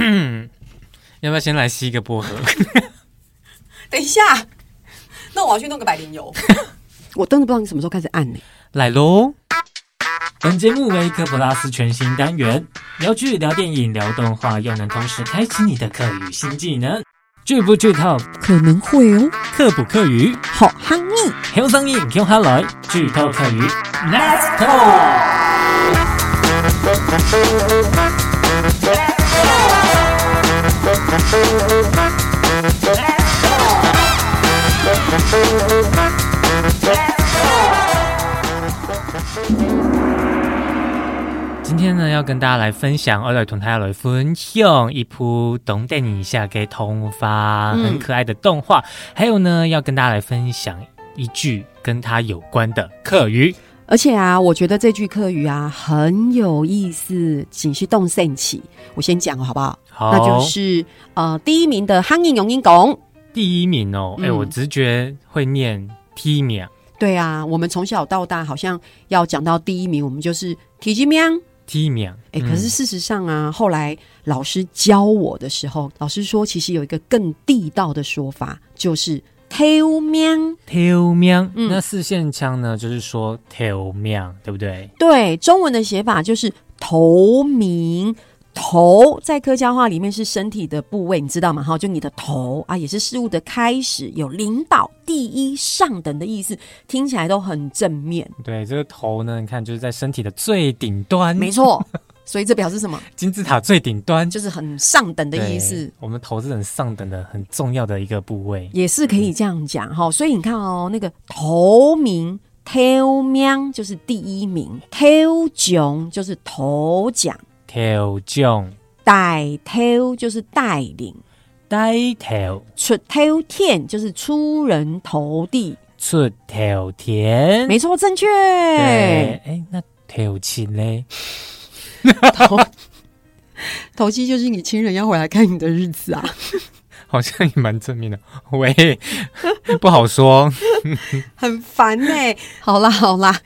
要不要先来吸一个薄荷？等一下，那我要去弄个百灵油。我真的不知道你什么时候开始按呢？来喽！本节目为科普拉斯全新单元，聊剧、聊电影、聊动画，又能同时开启你的课语新技能。剧不剧透？可能会哦。客不客语？好哈密！听声音，听哈来，剧透课语，Let's go！今天呢，要跟大家来分享，我来同大家来分享一部懂电影下给童发很可爱的动画，嗯、还有呢，要跟大家来分享一句跟它有关的课语。而且啊，我觉得这句客语啊很有意思，仅是动圣起。我先讲好不好？好，那就是呃第一名的汉英永英拱。第一名哦，哎、我直觉会念 T 名。对啊，我们从小到大好像要讲到第一名，我们就是 T 字名。T 名。哎，可是事实上啊，嗯、后来老师教我的时候，老师说其实有一个更地道的说法，就是。头名，头名，那四线腔呢？就是说头名，对不对？对，中文的写法就是头名。头在客家话里面是身体的部位，你知道吗？哈，就你的头啊，也是事物的开始，有领导、第一、上等的意思，听起来都很正面。对，这个头呢，你看就是在身体的最顶端，没错。所以这表示什么？金字塔最顶端就是很上等的意思。我们头是很上等的、很重要的一个部位，也是可以这样讲哈。所以你看哦，那个头名、头名就是第一名，头奖就是头奖，头奖带头就是带领，带头出头天就是出人头地，出头天，没错，正确。对，哎，那头亲嘞？头 头七就是你亲人要回来看你的日子啊，好像也蛮正面的。喂，不好说，很烦呢、欸。好啦好啦，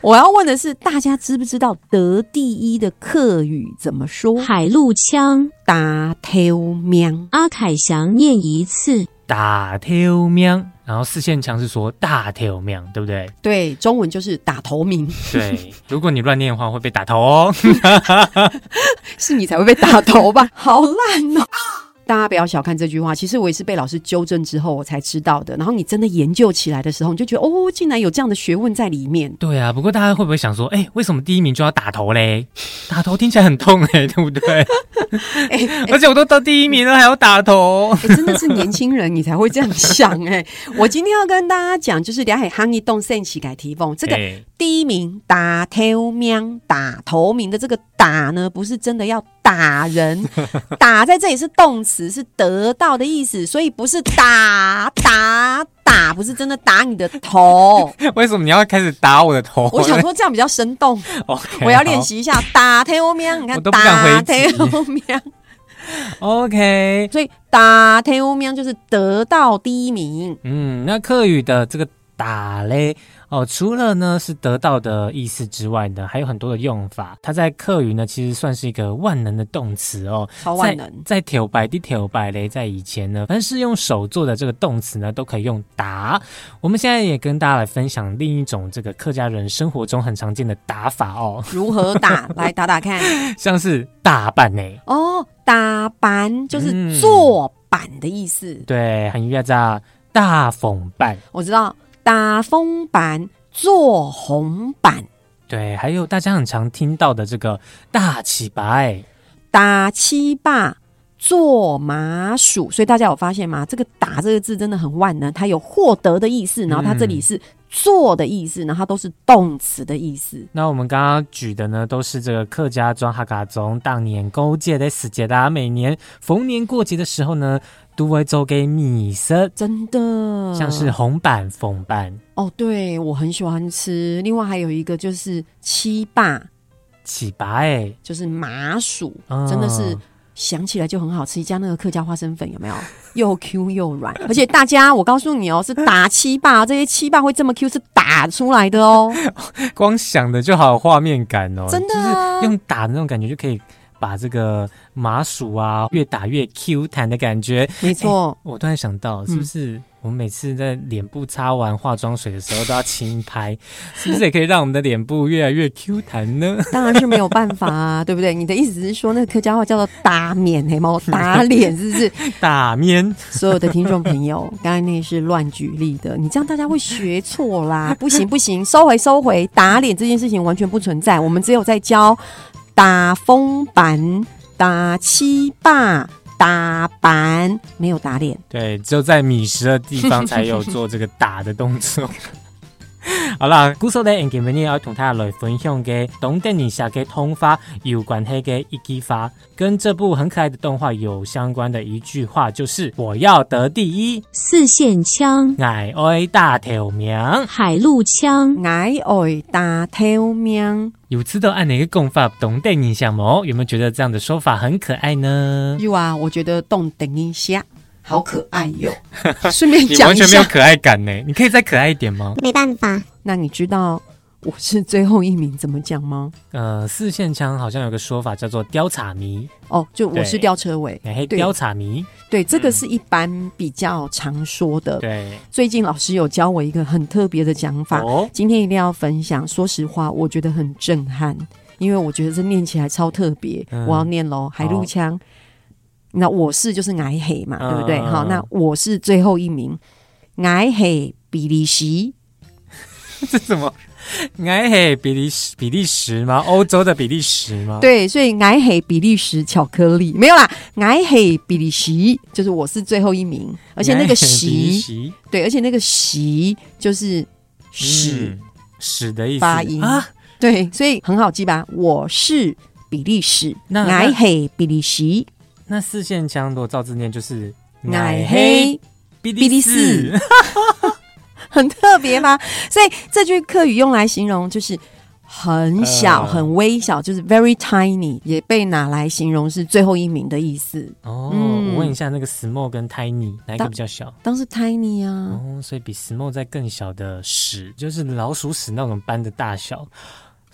我要问的是，大家知不知道得第一的客语怎么说？海陆腔打头喵，阿凯祥念一次打头名。然后四线腔是说大头名，对不对？对，中文就是打头名。对，如果你乱念的话，会被打头哦。是你才会被打头吧？好烂哦！大家不要小看这句话，其实我也是被老师纠正之后我才知道的。然后你真的研究起来的时候，你就觉得哦，竟然有这样的学问在里面。对啊，不过大家会不会想说，哎，为什么第一名就要打头嘞？打头听起来很痛哎，对不对？哎，而且我都到第一名了，还要打头，真的是年轻人你才会这样想哎。我今天要跟大家讲，就是两海夯一动圣起改提风这个第一名打头名打头名的这个打呢，不是真的要打人，打在这里是动词。是得到的意思，所以不是打打打，不是真的打你的头。为什么你要开始打我的头？我想说这样比较生动。Okay, 我要练习一下打头名，你看打头名。OK，所以打头名就是得到第一名。嗯，那客语的这个打嘞。哦，除了呢是得到的意思之外呢，还有很多的用法。它在客语呢，其实算是一个万能的动词哦，超万能。在挑白的挑白嘞，在以前呢，凡是用手做的这个动词呢，都可以用打。我们现在也跟大家来分享另一种这个客家人生活中很常见的打法哦。如何打？来打打看。像是打板呢？哦，打板就是做板的意思。嗯、对，很约在大缝板。我知道。打风板做红板，对，还有大家很常听到的这个大起白，打七霸做麻薯，所以大家有发现吗？这个“打”这个字真的很万能，它有获得的意思，然后它这里是做的意思，然后它都是动词的意思。那我们刚刚举的呢，都是这个客家庄哈嘎宗当年勾结的时节，大家每年逢年过节的时候呢。都会做给米色，真的像是红板、凤板哦。对，我很喜欢吃。另外还有一个就是七霸，七霸哎，就是麻薯，哦、真的是想起来就很好吃。加那个客家花生粉有没有？又 Q 又软，而且大家我告诉你哦，是打七霸，这些七霸会这么 Q 是打出来的哦。光想的就好有画面感哦，真的、啊、就是用打的那种感觉就可以。把这个麻薯啊越打越 Q 弹的感觉。没错，我突然想到，是不是？嗯我们每次在脸部擦完化妆水的时候都要轻拍，是不是也可以让我们的脸部越来越 Q 弹呢？当然是没有办法啊，对不对？你的意思是说，那个客家话叫做打面黑猫打脸，是不是？打面。所有的听众朋友，刚才那是乱举例的，你这样大家会学错啦！不行不行，收回收回，打脸这件事情完全不存在，我们只有在教打风板、打七霸。打板没有打脸，对，只有在米食的地方才有 做这个打的动作。好啦，故事咧，今日要同大家来分享嘅东电影下嘅通话有关系嘅一句话，跟这部很可爱的动画有相关的一句话，就是我要得第一。四线枪，爱爱大头名，海陆枪，爱爱大头名。有知道按哪个讲法东电影下吗？有没有觉得这样的说法很可爱呢？有啊，我觉得东电影下。好可爱哟！顺便讲一下，完全没有可爱感呢。你可以再可爱一点吗？没办法。那你知道我是最后一名怎么讲吗？呃，四线腔好像有个说法叫做吊叉迷哦，就我是吊车尾，对，吊叉迷。对，这个是一般比较常说的。对，最近老师有教我一个很特别的讲法，哦，今天一定要分享。说实话，我觉得很震撼，因为我觉得这念起来超特别。嗯，我要念喽，海陆枪。那我是就是矮黑嘛，对不对？好，那我是最后一名，矮黑比利时，这什么？矮黑比利时比利时吗？欧洲的比利时吗？对，所以矮黑比利时巧克力没有啦，矮黑比利时就是我是最后一名，而且那个时，对，而且那个时就是屎屎、嗯、的意思发音啊，对，所以很好记吧？我是比利时，矮黑比利时。那四线枪如果照字念就是奶黑 B D 四，很特别吗？所以这句客语用来形容就是很小、呃、很微小，就是 very tiny，也被拿来形容是最后一名的意思。哦，嗯、我问一下，那个 small 跟 tiny 哪一个比较小？当时 tiny 啊。哦，所以比 small 在更小的屎，就是老鼠屎那种般的大小。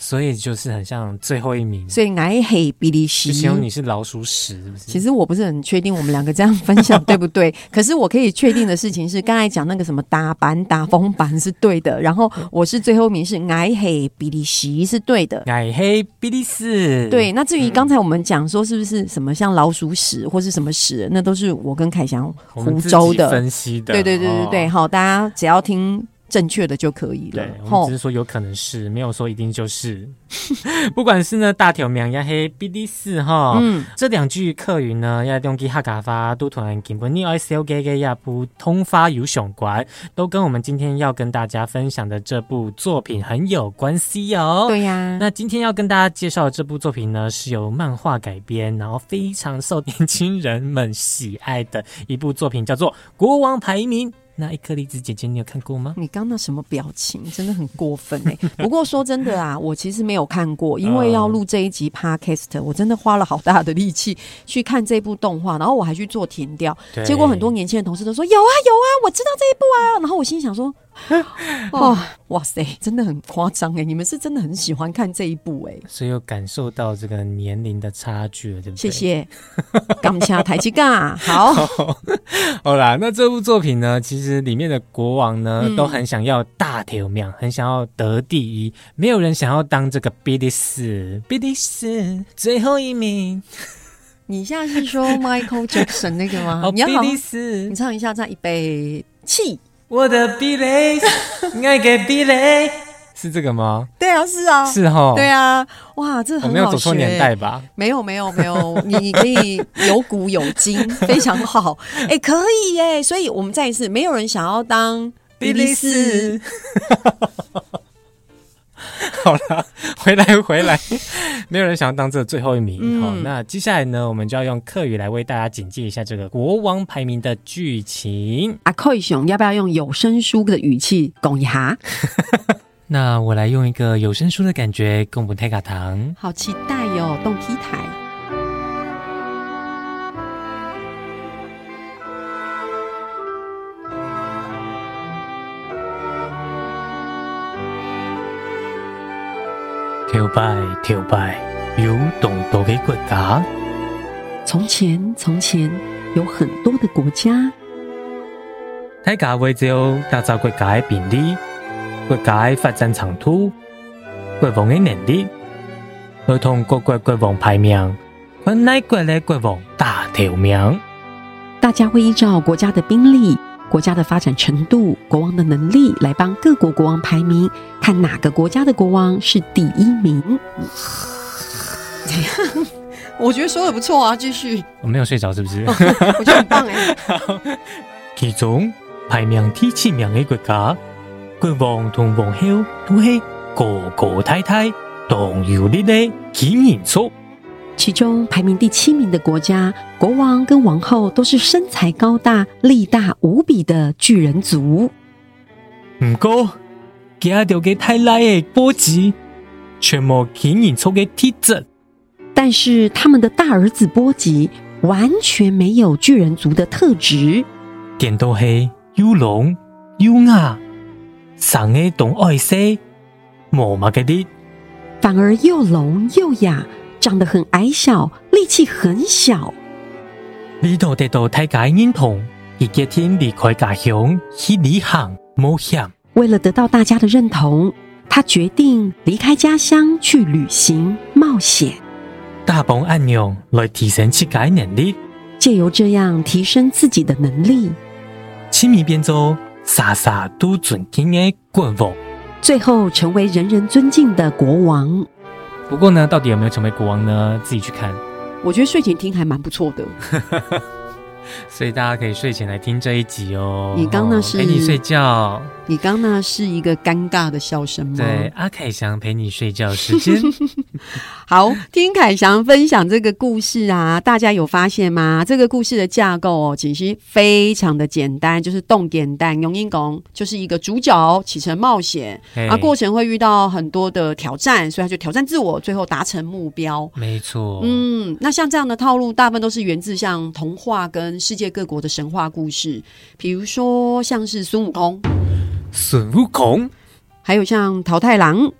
所以就是很像最后一名，所以爱黑比利西，就形容你是老鼠屎，是不是？其实我不是很确定我们两个这样分享 对不对？可是我可以确定的事情是，刚才讲那个什么打板打风板是对的，然后我是最后一名是爱黑比利西是对的，爱黑比利斯对。那至于刚才我们讲说是不是什么像老鼠屎或是什么屎，那都是我跟凯翔湖州的分析的，对对对对对，好，大家只要听。正确的就可以了。对，我们只是说有可能是，没有说一定就是。不管是呢大条名也黑 B D 四哈，嗯，这两句客语呢要用吉哈嘎发都同基本你爱小给给亚不通发有相关，都跟我们今天要跟大家分享的这部作品很有关系哦。对呀、啊，那今天要跟大家介绍的这部作品呢，是由漫画改编，然后非常受年轻人们喜爱的一部作品，叫做《国王排名》。那一颗栗子姐姐，你有看过吗？你刚那什么表情，真的很过分哎、欸！不过说真的啊，我其实没有看过，因为要录这一集 Podcast，我真的花了好大的力气去看这部动画，然后我还去做填调，结果很多年轻的同事都说有啊有啊，我知道这一部啊，然后我心想说。哦，哇塞，真的很夸张哎！你们是真的很喜欢看这一部哎，所以有感受到这个年龄的差距了，对不对？谢谢，感谢抬起杠，好，好啦。那这部作品呢，其实里面的国王呢，嗯、都很想要大头名，很想要得第一，没有人想要当这个比利时，比利时最后一名。你现在是说 Michael Jackson 那个吗？哦，比利时，你唱一下，再一杯气。我的比雷，爱给壁垒，是这个吗？对啊，是啊，是哈，对啊，哇，这很好学，我没有走错年代吧？没有，没有，没有，你 你可以有古有今，非常好，哎、欸，可以耶！所以我们再一次，没有人想要当比利时。好了，回来回来，没有人想要当这最后一名。好、嗯，那接下来呢，我们就要用客语来为大家简介一下这个国王排名的剧情。阿凯熊要不要用有声书的语气拱一下？那我来用一个有声书的感觉，共不太卡糖。好期待哟、哦，动 T 台。跳摆跳摆，有众多的国家。从前，从前有很多的国家。大家为咗打造国家的便利，国家的发展长度，国王的能力，儿童各国国王排名，看哪国的国王大头名。大家会依照国家的兵力、国家的发展程度、国王的能力来帮各国国王排名，看哪个国家的国王是第一名。怎样？我觉得说的不错啊，继续。我没有睡着，是不是？哦、我觉得很棒哎。其中排名第七名的国家，国王同王后都是高高太太、强有力的金银族。其中排名第七名的国家，国王跟王后都是身材高大、力大无比的巨人族。唔过，加掉个太拉的波吉，全无金银族的体质。但是他们的大儿子波吉完全没有巨人族的特质，点都黑又聋又哑，上个懂爱说，无嘛个的，反而又聋又哑。长得很矮小，力气很小。为了得到大家认同，他决定离开家乡去旅行冒险。为了得到大家的认同，他决定离开家乡去旅行冒险。大帮安娘来提升自己能力，借由这样提升自己的能力，轻易变做傻傻都尊敬的国王，最后成为人人尊敬的国王。不过呢，到底有没有成为国王呢？自己去看。我觉得睡前听还蛮不错的。所以大家可以睡前来听这一集哦。你刚那是陪你睡觉。你刚那是一个尴尬的笑声吗？对，阿凯翔陪你睡觉时间。好，听凯翔分享这个故事啊，大家有发现吗？这个故事的架构哦，其实非常的简单，就是动点单用英讲，就是一个主角启程冒险，啊，过程会遇到很多的挑战，所以他就挑战自我，最后达成目标。没错。嗯，那像这样的套路，大部分都是源自像童话跟世界各国的神话故事，比如说像是孙悟空，孙悟空，还有像桃太郎，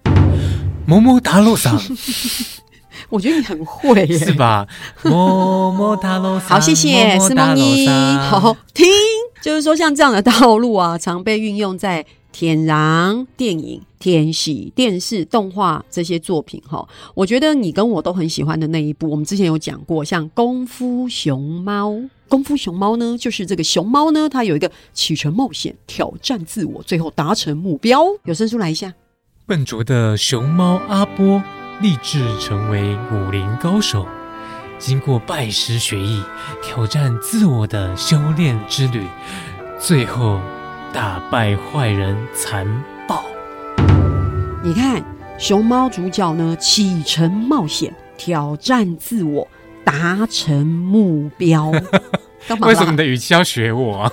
摸摸大路上，我觉得你很会耶，是吧？摸摸大路上，好，谢谢思梦一，好听，就是说像这样的套路啊，常被运用在。天然电影、天喜电视、动画这些作品，哈，我觉得你跟我都很喜欢的那一部，我们之前有讲过，像《功夫熊猫》。《功夫熊猫》呢，就是这个熊猫呢，它有一个启程冒险、挑战自我，最后达成目标。有声书来一下。笨拙的熊猫阿波立志成为武林高手，经过拜师学艺、挑战自我的修炼之旅，最后。打败坏人残暴。你看，熊猫主角呢，启程冒险，挑战自我，达成目标。干嘛？为什么你的语气要学我啊？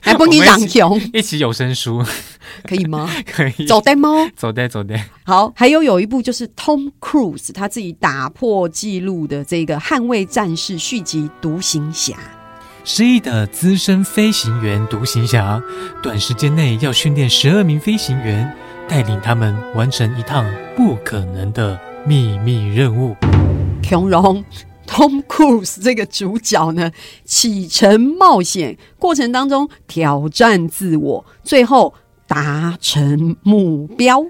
还不你讲熊？一起有声书，可以吗？可以。走的吗？走的，走的。好，还有有一部就是 Tom Cruise 他自己打破纪录的这个《捍卫战士》续集《独行侠》。失忆的资深飞行员独行侠，短时间内要训练十二名飞行员，带领他们完成一趟不可能的秘密任务。强荣 Tom Cruise 这个主角呢，启程冒险过程当中挑战自我，最后。达成目标，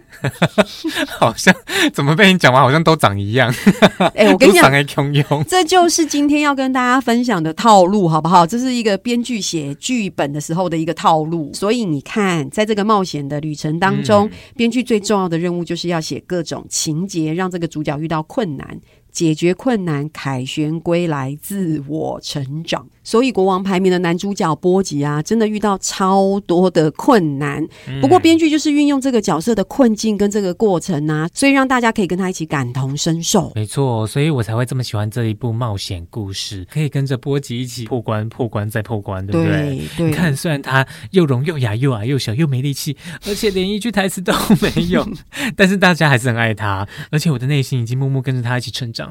好像怎么被你讲完，好像都长一样。哎、欸，我跟你讲，这就是今天要跟大家分享的套路，好不好？这是一个编剧写剧本的时候的一个套路。所以你看，在这个冒险的旅程当中，编剧、嗯、最重要的任务就是要写各种情节，让这个主角遇到困难。解决困难，凯旋归来，自我成长。所以，国王排名的男主角波吉啊，真的遇到超多的困难。不过，编剧就是运用这个角色的困境跟这个过程啊，所以让大家可以跟他一起感同身受。没错，所以我才会这么喜欢这一部冒险故事，可以跟着波吉一起破关、破关再破关，对不对？对。对，你看，虽然他又聋又哑又矮又小又没力气，而且连一句台词都没有，但是大家还是很爱他，而且我的内心已经默默跟着他一起成长。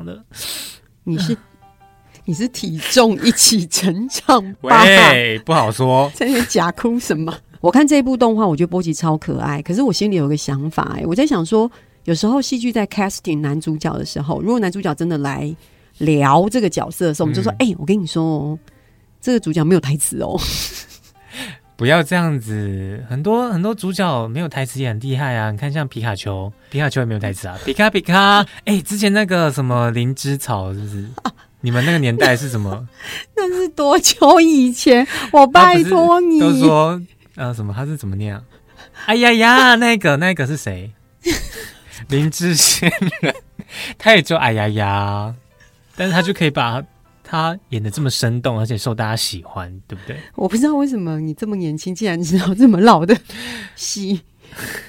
你是你是体重一起成长吧？喂，不好说。在那边假哭什么？我看这部动画，我觉得波吉超可爱。可是我心里有个想法，哎，我在想说，有时候戏剧在 casting 男主角的时候，如果男主角真的来聊这个角色的时候，我们就说：“哎、嗯欸，我跟你说哦，这个主角没有台词哦。”不要这样子，很多很多主角没有台词也很厉害啊！你看像皮卡丘，皮卡丘也没有台词啊，皮卡皮卡。哎、欸，之前那个什么灵芝草是不是？啊、你们那个年代是什么？那是多久以前？我拜托你。都说呃什么？他是怎么念啊？哎呀呀，那个那个是谁？灵芝仙人，他也就哎呀呀，但是他就可以把。他演的这么生动，而且受大家喜欢，对不对？我不知道为什么你这么年轻，竟然知道这么老的 戏。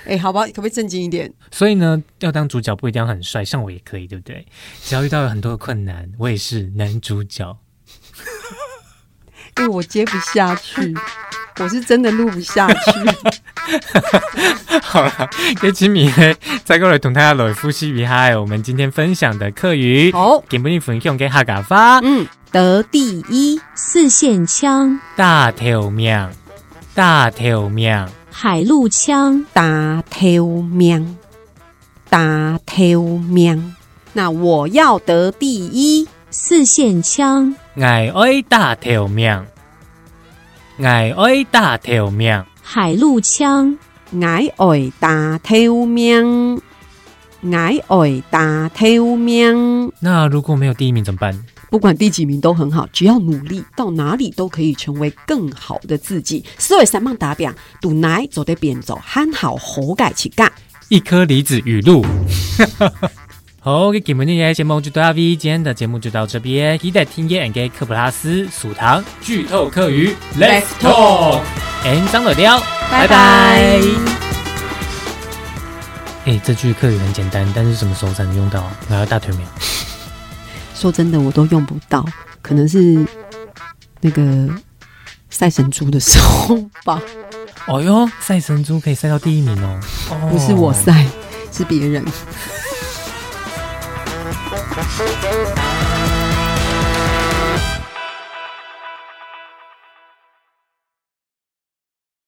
哎、欸，好吧，可不可以正经一点？所以呢，要当主角不一定要很帅，像我也可以，对不对？只要遇到有很多的困难，我也是男主角。因为我接不下去。我是真的录不下去。好了，给吉米再过来同大家来复习一下我们今天分享的课语。好，给不你分享给哈家发。嗯，得第一，四线枪，大头命，大头命，海陆枪，大头命，大头命。那我要得第一，四线枪，爱爱大头命。爱爱大头命，海陆枪，矮矮大头命，矮矮大头命。那如果没有第一名怎么办？不管第几名都很好，只要努力，到哪里都可以成为更好的自己。思维三棒打表，赌奶走得边走，憨好活改起干，一颗梨子语录。好，给你们今天节目就到这里，今天的节目就到这边。期待听耶，给科普拉斯薯糖剧透课余，Let's talk，and 张乐雕，拜拜。哎、欸，这句课语很简单，但是什么时候才能用到？来到大腿没有？说真的，我都用不到，可能是那个赛神猪的时候吧。哦哟，赛神猪可以赛到第一名哦，哦不是我赛，是别人。